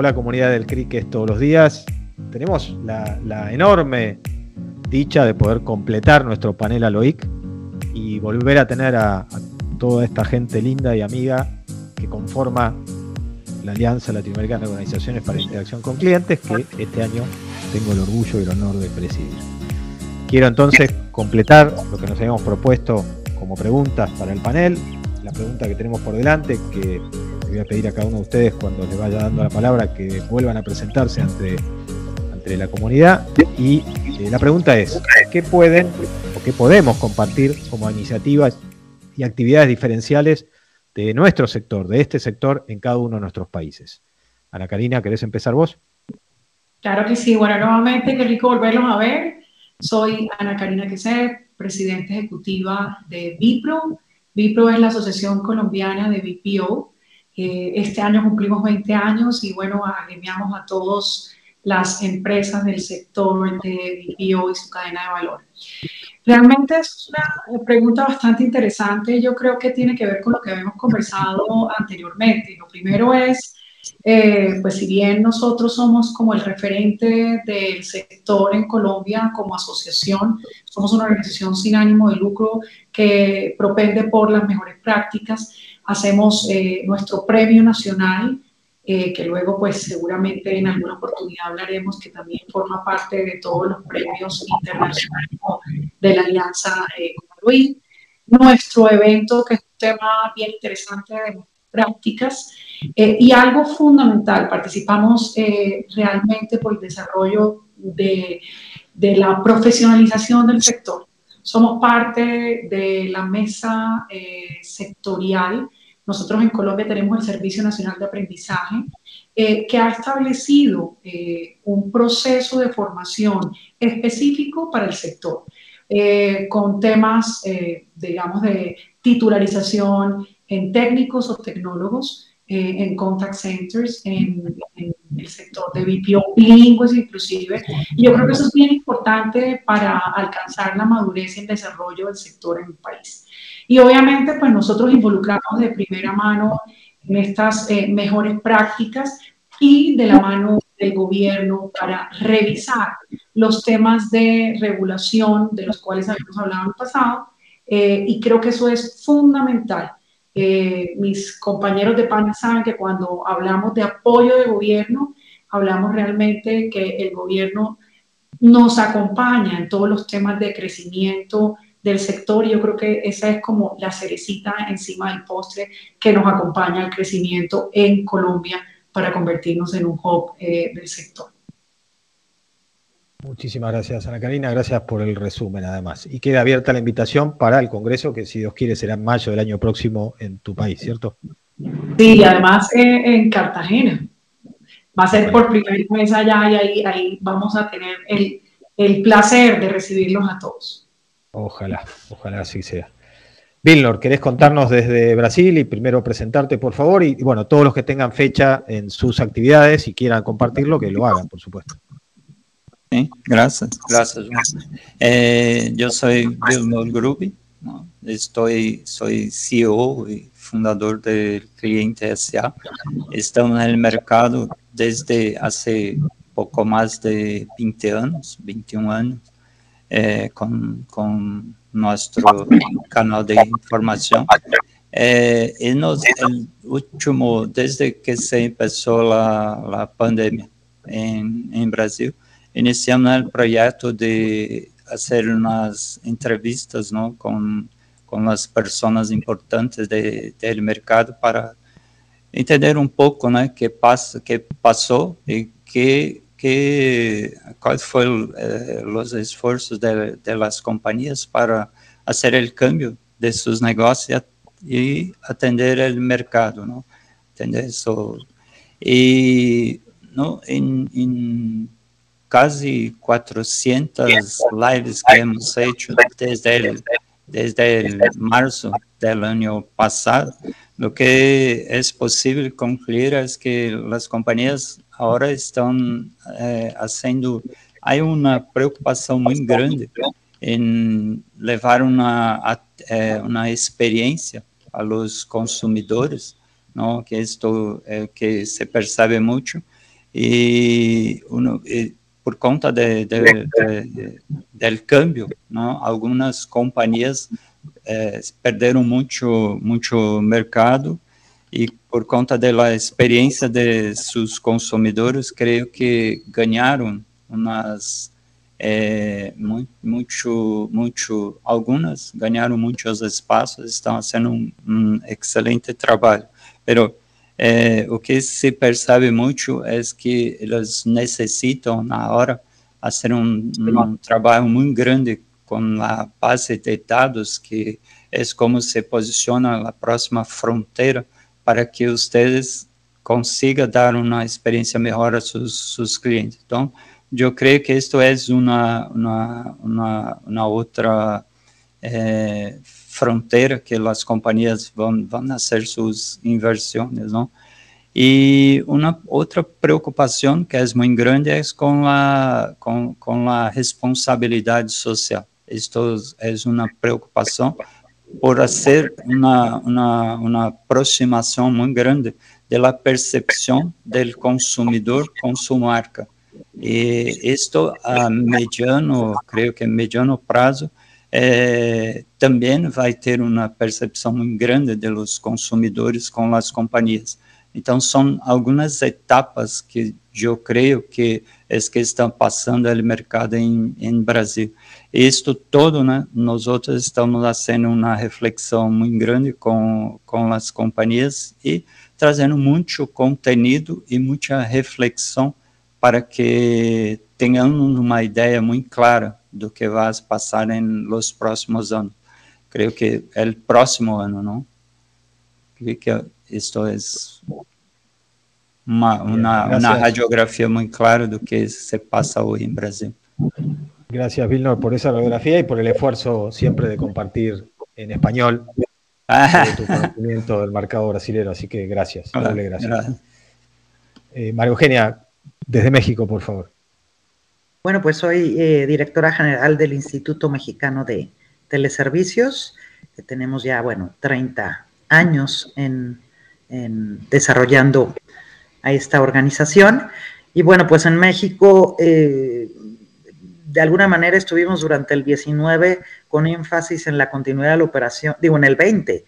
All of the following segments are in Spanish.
Hola comunidad del cricket todos los días. Tenemos la, enorme dicha de poder completar nuestro panel Aloic y volver a tener a, toda esta gente linda y amiga que conforma la Alianza Latinoamericana de Organizaciones para la Interacción con Clientes, que este año tengo el orgullo y el honor de presidir. Quiero entonces completar lo que nos habíamos propuesto como preguntas para el panel. La pregunta que tenemos por delante, que le voy a pedir a cada uno de ustedes cuando le vaya dando la palabra que vuelvan a presentarse ante, ante la comunidad. Y eh, la pregunta es, ¿qué pueden o qué podemos compartir como iniciativas y actividades diferenciales de nuestro sector, de este sector en cada uno de nuestros países? Ana Karina, ¿querés empezar vos? Claro que sí. Bueno, nuevamente, qué rico volverlos a ver. Soy Ana Karina Queset, presidenta ejecutiva de Vipro. Vipro es la Asociación Colombiana de BPO. este año cumplimos 20 años y bueno, agremiamos a todas las empresas del sector de BPO y su cadena de valor. Realmente es una pregunta bastante interesante. Yo creo que tiene que ver con lo que habíamos conversado anteriormente. Lo primero es eh, pues si bien nosotros somos como el referente del sector en Colombia como asociación, somos una organización sin ánimo de lucro que propende por las mejores prácticas, hacemos eh, nuestro premio nacional, eh, que luego pues seguramente en alguna oportunidad hablaremos, que también forma parte de todos los premios internacionales de la Alianza Luis. Nuestro evento, que es un tema bien interesante de prácticas, eh, y algo fundamental, participamos eh, realmente por el desarrollo de, de, la profesionalización del sector. Somos parte de la mesa eh, sectorial. Nosotros en Colombia tenemos el Servicio Nacional de Aprendizaje, que ha establecido un proceso de formación específico para el sector, con temas, digamos, de titularización en técnicos o tecnólogos, eh, en contact centers, en, el sector de BPO, bilingües inclusive. Y yo creo que eso es bien importante para alcanzar la madurez y el desarrollo del sector en el país. Y obviamente, pues nosotros involucramos de primera mano en estas eh, mejores prácticas y de la mano del gobierno para revisar los temas de regulación de los cuales habíamos hablado en el pasado. Eh, y creo que eso es fundamental eh, mis compañeros de PAN saben que cuando hablamos de apoyo de gobierno, hablamos realmente que el gobierno nos acompaña en todos los temas de crecimiento del sector y yo creo que esa es como la cerecita encima del postre que nos acompaña al crecimiento en Colombia para convertirnos en un hub eh, del sector. Muchísimas gracias, Ana Karina. Gracias por el resumen, además. Y queda abierta la invitación para el Congreso, que si Dios quiere será en mayo del año próximo en tu país, ¿cierto? Sí, además eh, en Cartagena. Va a ser por primera vez allá y ahí, ahí vamos a tener el, el, placer de recibirlos a todos. Ojalá, ojalá así sea. Vilnor, ¿querés contarnos desde Brasil y primero presentarte, por favor? Y, y bueno, todos los que tengan fecha en sus actividades y quieran compartirlo, que lo hagan, por supuesto. Sí, gracias, gracias. Eh, yo soy Vilmor Grubi, estoy, soy CEO y fundador del Cliente SA. Estamos en el mercado desde hace poco más de 20 años, 21 años, eh, con, con, nuestro canal de información. Eh, y nos, el último, desde que se empezó la, la pandemia en, en Brasil, iniciamos el proyecto de hacer unas entrevistas ¿no? con, con las personas importantes de, del mercado para entender un poco ¿no? qué, pasa, qué pasó y qué, qué, cuáles fueron eh, los esfuerzos de, de, las compañías para hacer el cambio de sus negocios y atender el mercado. ¿no? Entender eso. Y ¿no? en, en casi 400 lives que hemos hecho desde el, desde el marzo del año pasado, lo que es posible concluir es que las compañías ahora están eh, haciendo, hay una preocupación muy grande en llevar una, eh, una experiencia a los consumidores, ¿no? que esto eh, que se percibe mucho, y uno, por conta de, del cambio, ¿no? algunas compañías eh, perderam muito, muito mercado e por conta da experiência de seus consumidores, creio que ganharam umas é, muito, muito, muito, algumas ganharam muitos espaços, estão fazendo um, um excelente trabalho. Pero é, o que se percebe muito é que eles necessitam, na hora, fazer um, um trabalho muito grande com a base de dados, que é como se posiciona a próxima fronteira para que vocês consigam dar uma experiência melhor a seus, seus clientes. Então, eu creio que isto é uma, uma, uma, uma outra é, fronteira que as companhias vão, vão fazer suas inversões, não? E uma outra preocupação que é muito grande é com a, com, com a responsabilidade social. Isto é uma preocupação por ser uma, uma, uma aproximação muito grande da percepção do consumidor com sua marca. E isto a mediano, creio que mediano prazo, é, também vai ter uma percepção muito grande dos consumidores com as companhias. Então, são algumas etapas que eu creio que é que estão passando no mercado em, em Brasil. Isto todo, né, nós outros estamos fazendo uma reflexão muito grande com, com as companhias e trazendo muito conteúdo e muita reflexão para que tenhamos uma ideia muito clara do que vai passar nos próximos anos. Creio que o próximo ano, não? Creio que isto é uma, uma, uma radiografia muito clara do que se passa hoje em Brasil. Gracias, Vilnor, por esa radiografía y por el esfuerzo siempre de compartir en español tu conocimiento del mercado brasileño. Así que gracias, doble gracias. Eh, María Eugenia, desde México, por favor. Bueno, pues soy eh, directora general del Instituto Mexicano de Teleservicios, que tenemos ya, bueno, 30 años en, desarrollando a esta organización. Y bueno, pues en México eh, de alguna manera estuvimos durante el 19 con énfasis en la continuidad de la operación, digo, en el 20,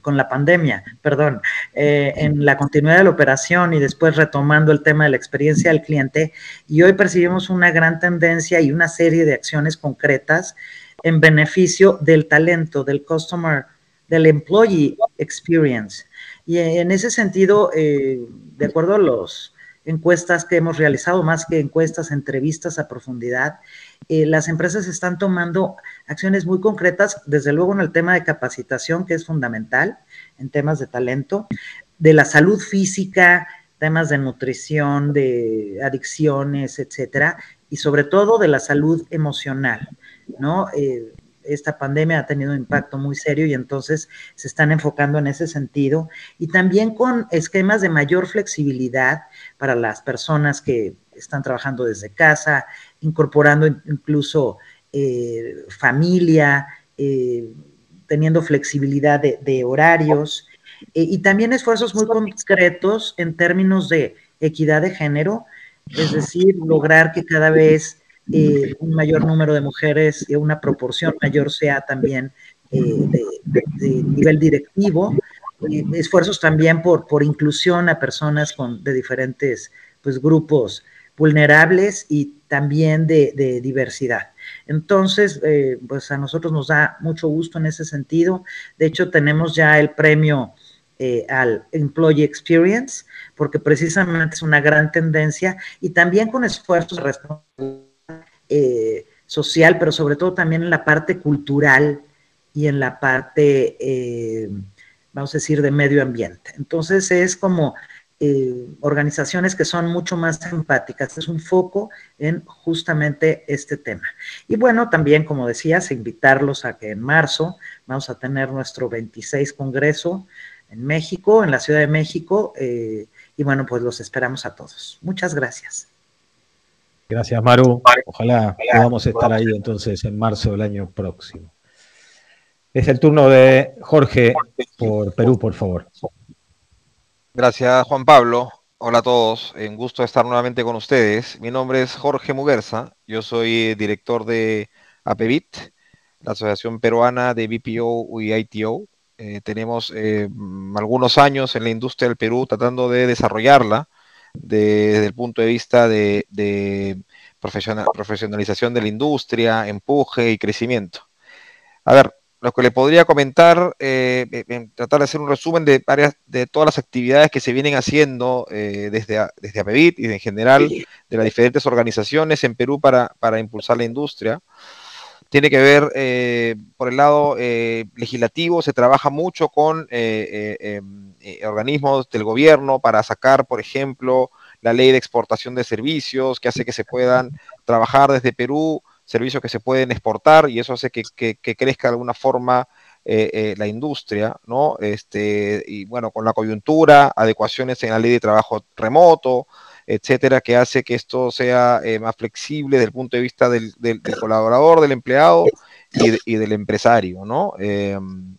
con la pandemia, perdón, eh, en la continuidad de la operación y después retomando el tema de la experiencia del cliente. Y hoy percibimos una gran tendencia y una serie de acciones concretas en beneficio del talento, del customer, del employee experience. Y en ese sentido, eh, de acuerdo a los encuestas que hemos realizado, más que encuestas, entrevistas a profundidad, eh, las empresas están tomando acciones muy concretas, desde luego en el tema de capacitación, que es fundamental, en temas de talento, de la salud física, temas de nutrición, de adicciones, etcétera, y sobre todo de la salud emocional, ¿no? Eh, esta pandemia ha tenido un impacto muy serio y entonces se están enfocando en ese sentido. Y también con esquemas de mayor flexibilidad para las personas que están trabajando desde casa, incorporando incluso eh, familia, eh, teniendo flexibilidad de, horarios eh, y también esfuerzos muy concretos en términos de equidad de género, es decir, lograr que cada vez eh, un mayor número de mujeres, y una proporción mayor sea también eh, de, nivel directivo, eh, esfuerzos también por, por inclusión a personas con, de diferentes pues, grupos vulnerables y también de, diversidad. Entonces, pues a nosotros nos da mucho gusto en ese sentido. De hecho, tenemos ya el premio al Employee Experience, porque precisamente es una gran tendencia y también con esfuerzos responsables eh, social, pero sobre todo también en la parte cultural y en la parte, eh, vamos a decir, de medio ambiente. Entonces es como eh, organizaciones que son mucho más empáticas, es un foco en justamente este tema. Y bueno, también, como decías, invitarlos a que en marzo vamos a tener nuestro 26 Congreso en México, en la Ciudad de México, y bueno, pues los esperamos a todos. Muchas gracias. Gracias, Maru. Ojalá podamos estar ahí entonces en marzo del año próximo. Es el turno de Jorge por Perú, por favor. Gracias, Juan Pablo. Hola a todos, un gusto estar nuevamente con ustedes. Mi nombre es Jorge Muguerza, yo soy director de APEVIT, la Asociación Peruana de BPO y ITO. Eh, tenemos eh, algunos años en la industria del Perú tratando de desarrollarla desde el punto de vista de, profesionalización de la industria, empuje y crecimiento. A ver, lo que le podría comentar, eh, tratar de hacer un resumen de varias, de todas las actividades que se vienen haciendo eh, desde, desde APEVIT y en general de las diferentes organizaciones en Perú para, impulsar la industria. Tiene que ver, eh, por el lado legislativo, se trabaja mucho con em, organismos del gobierno para sacar, por ejemplo, la ley de exportación de servicios, que hace que se puedan trabajar desde Perú servicios que se pueden exportar y eso hace que, crezca de alguna forma eh, eh, la industria, ¿no? Este, y bueno, con la coyuntura, adecuaciones en la ley de trabajo remoto, etcétera, que hace que esto sea eh, más flexible desde el punto de vista del, colaborador, del empleado y, del empresario, ¿no? Em,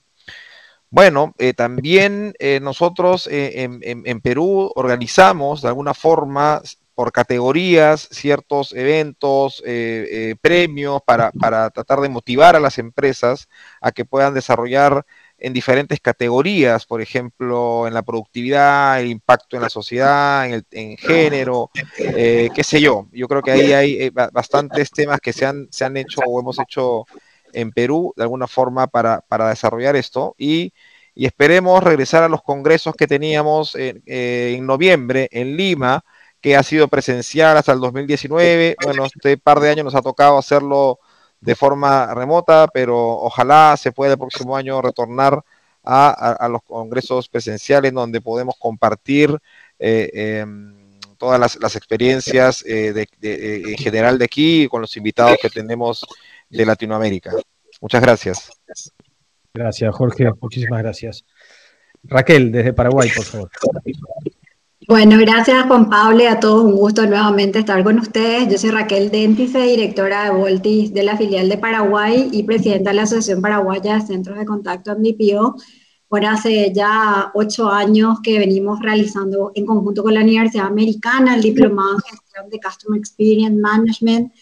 bueno, también nosotros en, en, Perú organizamos de alguna forma por categorías ciertos eventos, eh, eh, premios para, tratar de motivar a las empresas a que puedan desarrollar en diferentes categorías, por ejemplo, en la productividad, el impacto en la sociedad, en, el, género, eh, qué sé yo. Yo creo que ahí hay bastantes temas que se han, se han hecho o hemos hecho en Perú de alguna forma para, desarrollar esto y, esperemos regresar a los congresos que teníamos en noviembre en Lima, que ha sido presencial hasta el 2019. Bueno, este par de años nos ha tocado hacerlo de forma remota, pero ojalá se pueda el próximo año retornar a, los congresos presenciales donde podemos compartir eh, em, todas las, experiencias eh, eh, en general de aquí con los invitados que tenemos de Latinoamérica. Muchas gracias. Gracias, Jorge. Muchísimas gracias. Raquel, desde Paraguay, por favor. Bueno, gracias Juan Pablo y a todos. Un gusto nuevamente estar con ustedes. Yo soy Raquel Dentice, directora de Voltis de la filial de Paraguay y presidenta de la Asociación Paraguaya de Centros de Contacto MDPO. Bueno, hace ya ocho años que venimos realizando en conjunto con la Universidad Americana el Diplomado en Gestión de Customer Experience Management,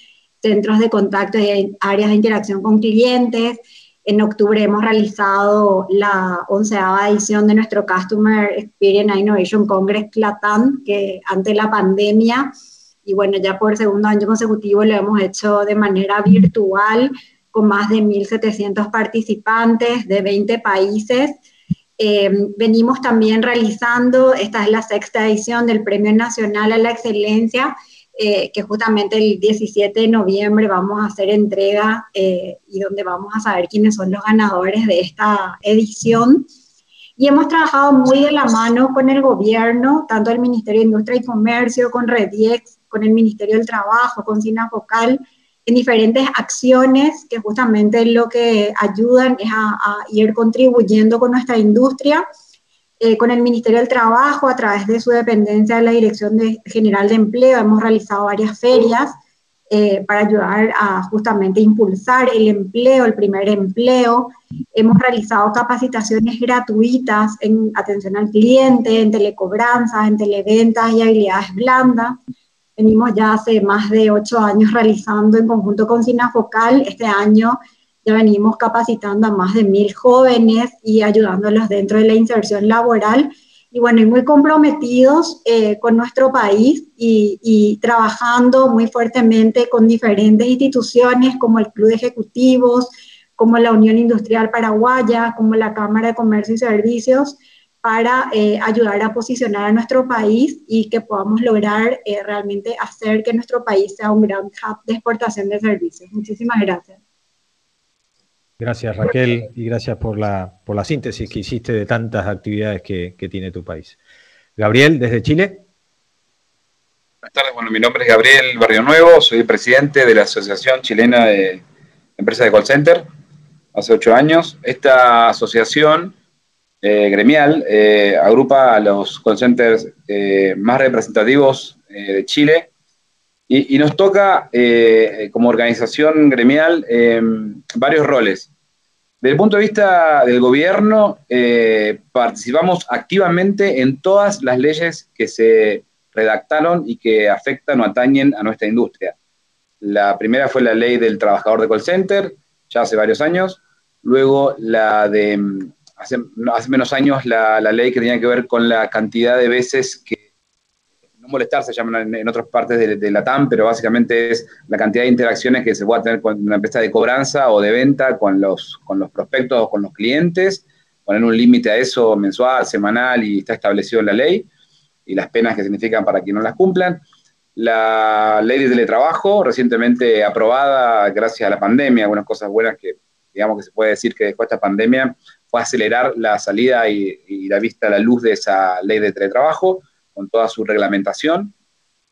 centros de contacto y áreas de interacción con clientes, en octubre hemos realizado la onceava edición de nuestro Customer Experience Innovation Congress CLATAN, que ante la pandemia, y bueno, ya por segundo año consecutivo lo hemos hecho de manera virtual, con más de 1.700 participantes de 20 países. Eh, venimos también realizando, esta es la sexta edición del Premio Nacional a la Excelencia, eh, que justamente el 17 de noviembre vamos a hacer entrega eh, y donde vamos a saber quiénes son los ganadores de esta edición. Y hemos trabajado muy de la mano con el gobierno, tanto el Ministerio de Industria y Comercio, con Rediex, con el Ministerio del Trabajo, con Sinafocal, en diferentes acciones que justamente lo que ayudan es a, a ir contribuyendo con nuestra industria eh, con el Ministerio del Trabajo, a través de su dependencia de la Dirección General de Empleo, hemos realizado varias ferias eh, para ayudar a justamente impulsar el empleo, el primer empleo. Hemos realizado capacitaciones gratuitas en atención al cliente, en telecobranzas, en televentas y habilidades blandas. Venimos ya hace más de ocho años realizando en conjunto con Sinafocal. Este año ya venimos capacitando a más de mil jóvenes y ayudándolos dentro de la inserción laboral. Y bueno, y muy comprometidos eh, con nuestro país y, y, trabajando muy fuertemente con diferentes instituciones como el Club de Ejecutivos, como la Unión Industrial Paraguaya, como la Cámara de Comercio y Servicios, para eh, ayudar a posicionar a nuestro país y que podamos lograr eh, realmente hacer que nuestro país sea un gran hub de exportación de servicios. Muchísimas gracias. Gracias Raquel y gracias por la, por la síntesis que hiciste de tantas actividades que, tiene tu país. Gabriel, desde Chile. Buenas tardes, bueno, mi nombre es Gabriel Barrio Nuevo, soy presidente de la Asociación Chilena de Empresas de Call Center, hace ocho años. Esta asociación eh, gremial eh, agrupa a los call centers eh, más representativos de Chile y, nos toca, como organización gremial, varios roles. Desde el punto de vista del gobierno, eh, participamos activamente en todas las leyes que se redactaron y que afectan o atañen a nuestra industria. La primera fue la ley del trabajador de call center, ya hace varios años. Luego la de, mm, hace, menos años, la, ley que tenía que ver con la cantidad de veces que, molestar se llaman en, otras partes de, la TAM, pero básicamente es la cantidad de interacciones que se pueda tener con una empresa de cobranza o de venta con los, con los prospectos o con los clientes, poner un límite a eso mensual, semanal y está establecido en la ley, y las penas que significan para quienes no las cumplan. La ley de teletrabajo, recientemente aprobada gracias a la pandemia, algunas cosas buenas que digamos que se puede decir que después de esta pandemia fue acelerar la salida y, la vista a la luz de esa ley de teletrabajo con toda su reglamentación.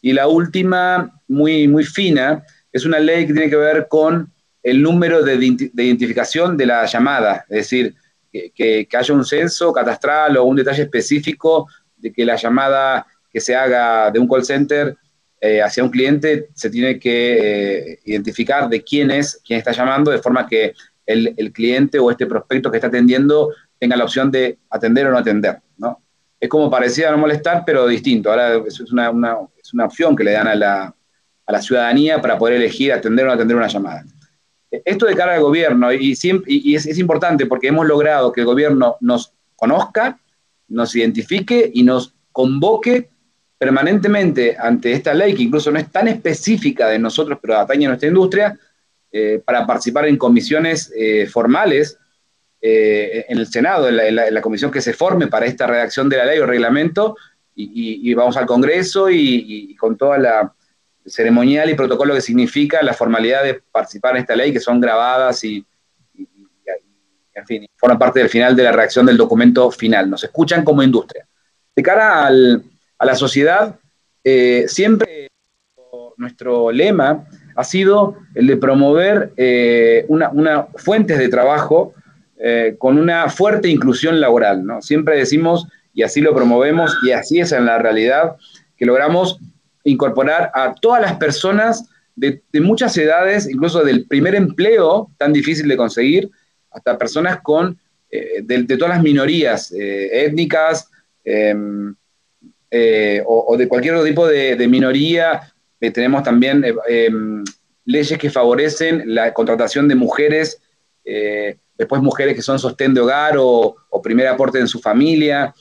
Y la última, muy, muy fina, es una ley que tiene que ver con el número de, identificación de la llamada, es decir, que, que, haya un censo catastral o un detalle específico de que la llamada que se haga de un call center eh, hacia un cliente se tiene que eh, identificar de quién es, quién está llamando, de forma que el, cliente o este prospecto que está atendiendo tenga la opción de atender o no atender, ¿no? Es como parecía no molestar, pero distinto. Ahora es una, es una opción que le dan a la, a ciudadanía para poder elegir atender o no atender una llamada. Esto de cara al gobierno, y, y es, es importante porque hemos logrado que el gobierno nos conozca, nos identifique y nos convoque permanentemente ante esta ley, que incluso no es tan específica de nosotros, pero atañe a nuestra industria, eh, para participar en comisiones eh, formales eh, en el Senado, en la, comisión que se forme para esta redacción de la ley o reglamento, y, vamos al Congreso y, con toda la ceremonial y protocolo que significa la formalidad de participar en esta ley, que son grabadas y, en fin, forman parte del final de la redacción del documento final. Nos escuchan como industria. De cara al, a la sociedad, eh, siempre nuestro lema ha sido el de promover eh, una, fuentes de trabajo eh, con una fuerte inclusión laboral. ¿no? Siempre decimos, y así lo promovemos, y así es en la realidad, que logramos incorporar a todas las personas de, muchas edades, incluso del primer empleo tan difícil de conseguir, hasta personas con, de, de, todas las minorías étnicas, em, eh, o, de cualquier otro tipo de, minoría. Eh, tenemos también eh, em, leyes que favorecen la contratación de mujeres, después mujeres que son sostén de hogar o, primer aporte en su familia.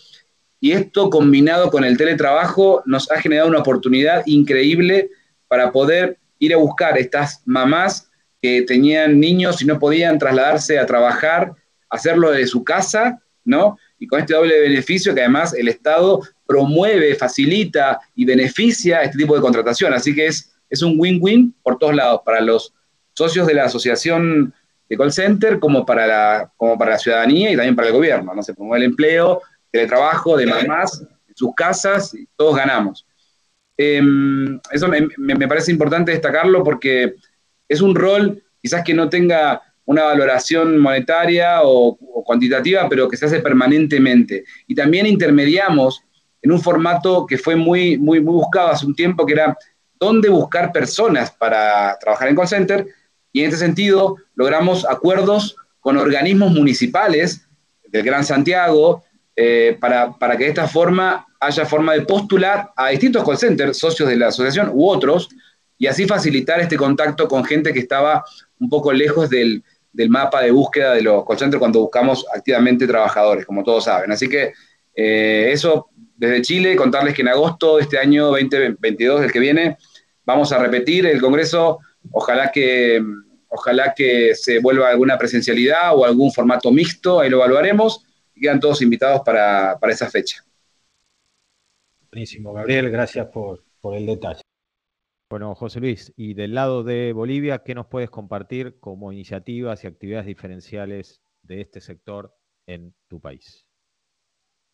Y esto combinado con el teletrabajo nos ha generado una oportunidad increíble para poder ir a buscar estas mamás que tenían niños y no podían trasladarse a trabajar, hacerlo desde su casa, ¿no? Y con este doble beneficio que además el Estado promueve, facilita y beneficia este tipo de contratación. Así que es, es un win-win por todos lados, para los socios de la asociación de call center, como para la, como para la ciudadanía y también para el gobierno. ¿no? Se promueve el empleo, el trabajo de mamás en sus casas, y todos ganamos. Em, eso me, me, parece importante destacarlo porque es un rol quizás que no tenga una valoración monetaria o, o, cuantitativa, pero que se hace permanentemente. Y también intermediamos en un formato que fue muy, muy, muy buscado hace un tiempo, que era dónde buscar personas para trabajar en call center. Y en este sentido logramos acuerdos con organismos municipales del Gran Santiago eh, para, para, que de esta forma haya forma de postular a distintos call centers, socios de la asociación u otros, y así facilitar este contacto con gente que estaba un poco lejos del, del mapa de búsqueda de los call centers cuando buscamos activamente trabajadores, como todos saben. Así que eh, eso desde Chile, contarles que en agosto de este año 2022, el que viene, vamos a repetir el Congreso. Ojalá que, ojalá que se vuelva alguna presencialidad o algún formato mixto, ahí lo evaluaremos. Y quedan todos invitados para, esa fecha. Buenísimo, Gabriel, gracias por, por el detalle. Bueno, José Luis, y del lado de Bolivia, ¿qué nos puedes compartir como iniciativas y actividades diferenciales de este sector en tu país?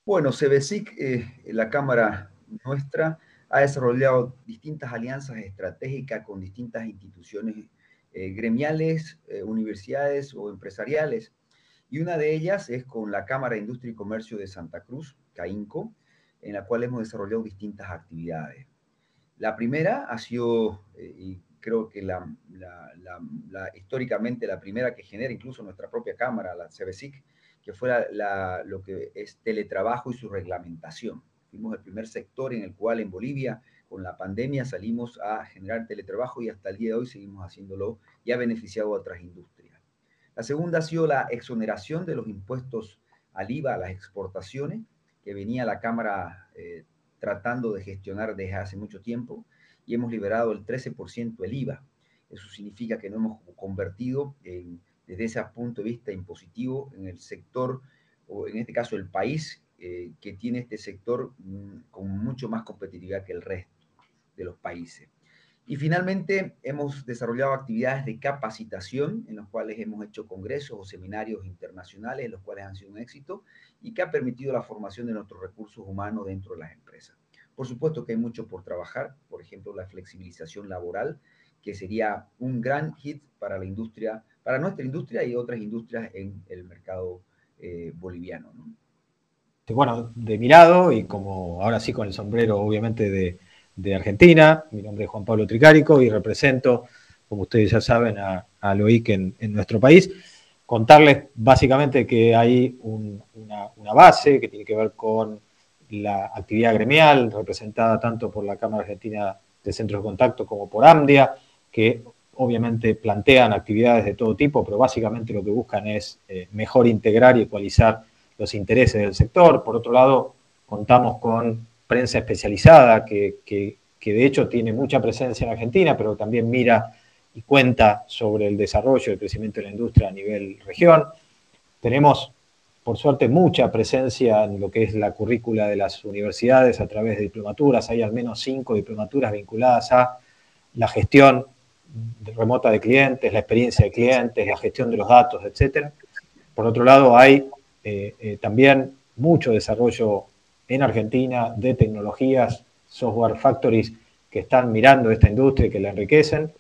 Bueno, CBSIC, eh, la Cámara nuestra, ha desarrollado distintas alianzas estratégicas con distintas instituciones eh, gremiales, eh, universidades o empresariales. Y una de ellas es con la Cámara de Industria y Comercio de Santa Cruz, CAINCO, en la cual hemos desarrollado distintas actividades. La primera ha sido, y creo que la, históricamente la primera que genera incluso nuestra propia Cámara, la CBSIC, que fuera lo que es teletrabajo y su reglamentación. Fuimos el primer sector en el cual en Bolivia, con la pandemia, salimos a generar teletrabajo y hasta el día de hoy seguimos haciéndolo y ha beneficiado a otras industrias. La segunda ha sido la exoneración de los impuestos al IVA a las exportaciones, que venía la Cámara eh, tratando de gestionar desde hace mucho tiempo, y hemos liberado el 13% del IVA. Eso significa que no hemos convertido desde ese punto de vista impositivo en el sector, o en este caso el país, eh, que tiene este sector mm, con mucho más competitividad que el resto de los países. Y finalmente hemos desarrollado actividades de capacitación en los cuales hemos hecho congresos o seminarios internacionales, los cuales han sido un éxito y que ha permitido la formación de nuestros recursos humanos dentro de las empresas. Por supuesto que hay mucho por trabajar, por ejemplo, la flexibilización laboral, que sería un gran hit para la industria, para nuestra industria y otras industrias en el mercado eh, boliviano. Bueno, de mi lado, y como ahora sí con el sombrero obviamente de, de Argentina. Mi nombre es Juan Pablo Tricárico y represento, como ustedes ya saben, a, a LOIC en, nuestro país. Contarles básicamente que hay una, base que tiene que ver con la actividad gremial, representada tanto por la Cámara Argentina de Centros de Contacto como por AMDIA, que obviamente plantean actividades de todo tipo, pero básicamente lo que buscan es eh, mejor integrar y ecualizar los intereses del sector. Por otro lado, contamos con prensa especializada que, de hecho tiene mucha presencia en Argentina, pero también mira y cuenta sobre el desarrollo y el crecimiento de la industria a nivel región. Tenemos, por suerte, mucha presencia en lo que es la currícula de las universidades a través de diplomaturas. Hay al menos cinco diplomaturas vinculadas a la gestión remota de clientes, la experiencia de clientes, la gestión de los datos, etc. Por otro lado, hay también mucho desarrollo en Argentina de tecnologías, software factories que están mirando esta industria y que la enriquecen.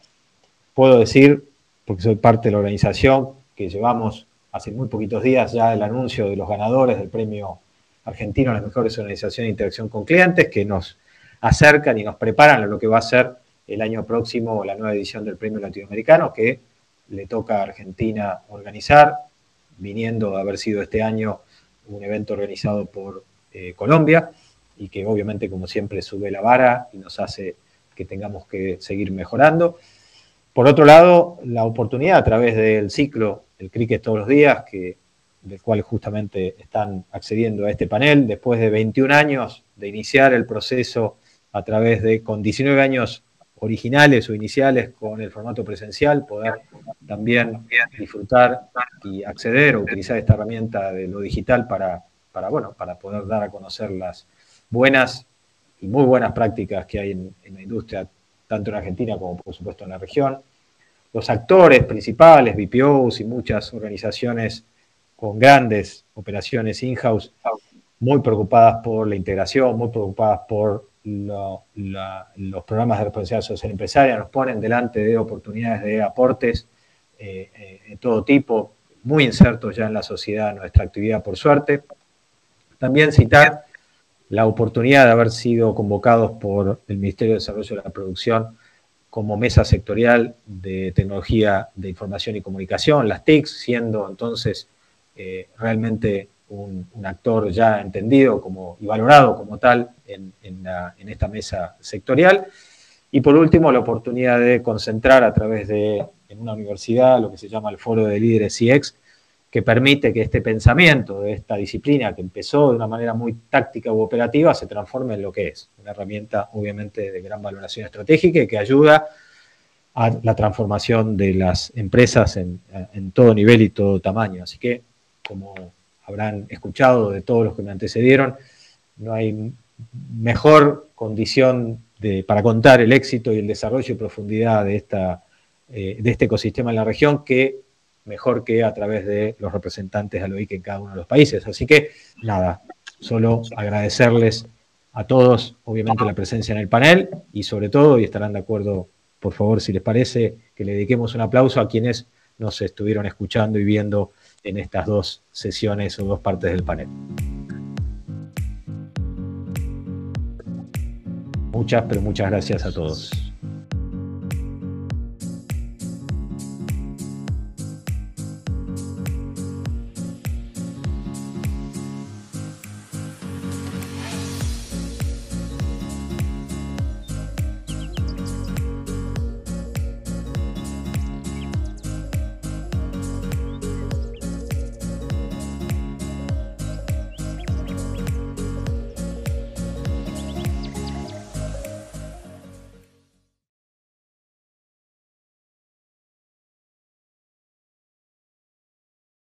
Puedo decir, porque soy parte de la organización, que llevamos hace muy poquitos días ya el anuncio de los ganadores del premio argentino a las mejores organizaciones de interacción con clientes, que nos acercan y nos preparan a lo que va a ser el año próximo la nueva edición del premio latinoamericano, que le toca a Argentina organizar, viniendo a haber sido este año un evento organizado por eh, Colombia y que obviamente, como siempre, sube la vara y nos hace que tengamos que seguir mejorando. Por otro lado, la oportunidad a través del ciclo El Cricket todos los días, que, del cual justamente están accediendo a este panel, después de 21 años de iniciar el proceso a través de, con 19 años originales o iniciales con el formato presencial, poder también disfrutar y acceder o utilizar esta herramienta de lo digital para para, bueno, para poder dar a conocer las buenas y muy buenas prácticas que hay en, la industria, tanto en Argentina como por supuesto en la región. Los actores principales, BPOs y muchas organizaciones con grandes operaciones in-house, muy preocupadas por la integración, muy preocupadas por los programas de responsabilidad social empresaria, nos ponen delante de oportunidades de aportes eh, eh, de todo tipo, muy insertos ya en la sociedad, nuestra actividad por suerte. También citar la oportunidad de haber sido convocados por el Ministerio de Desarrollo de la Producción como mesa sectorial de tecnología de información y comunicación, las TIC, siendo entonces eh, realmente un, actor ya entendido como, y valorado como tal en, esta mesa sectorial. Y por último, la oportunidad de concentrar a través de en una universidad lo que se llama el Foro de Líderes CIEX, que permite que este pensamiento de esta disciplina que empezó de una manera muy táctica u operativa se transforme en lo que es, una herramienta obviamente de gran valoración estratégica y que ayuda a la transformación de las empresas en, todo nivel y todo tamaño. Así que, como habrán escuchado de todos los que me antecedieron, no hay mejor condición para contar el éxito y el desarrollo y profundidad de, esta, eh, de este ecosistema en la región que mejor que a través de los representantes de OIC en cada uno de los países. Así que nada, solo agradecerles a todos, obviamente, la presencia en el panel y sobre todo, y estarán de acuerdo, por favor, si les parece, que le dediquemos un aplauso a quienes nos estuvieron escuchando y viendo en estas dos sesiones o dos partes del panel. Muchas, pero muchas gracias a todos.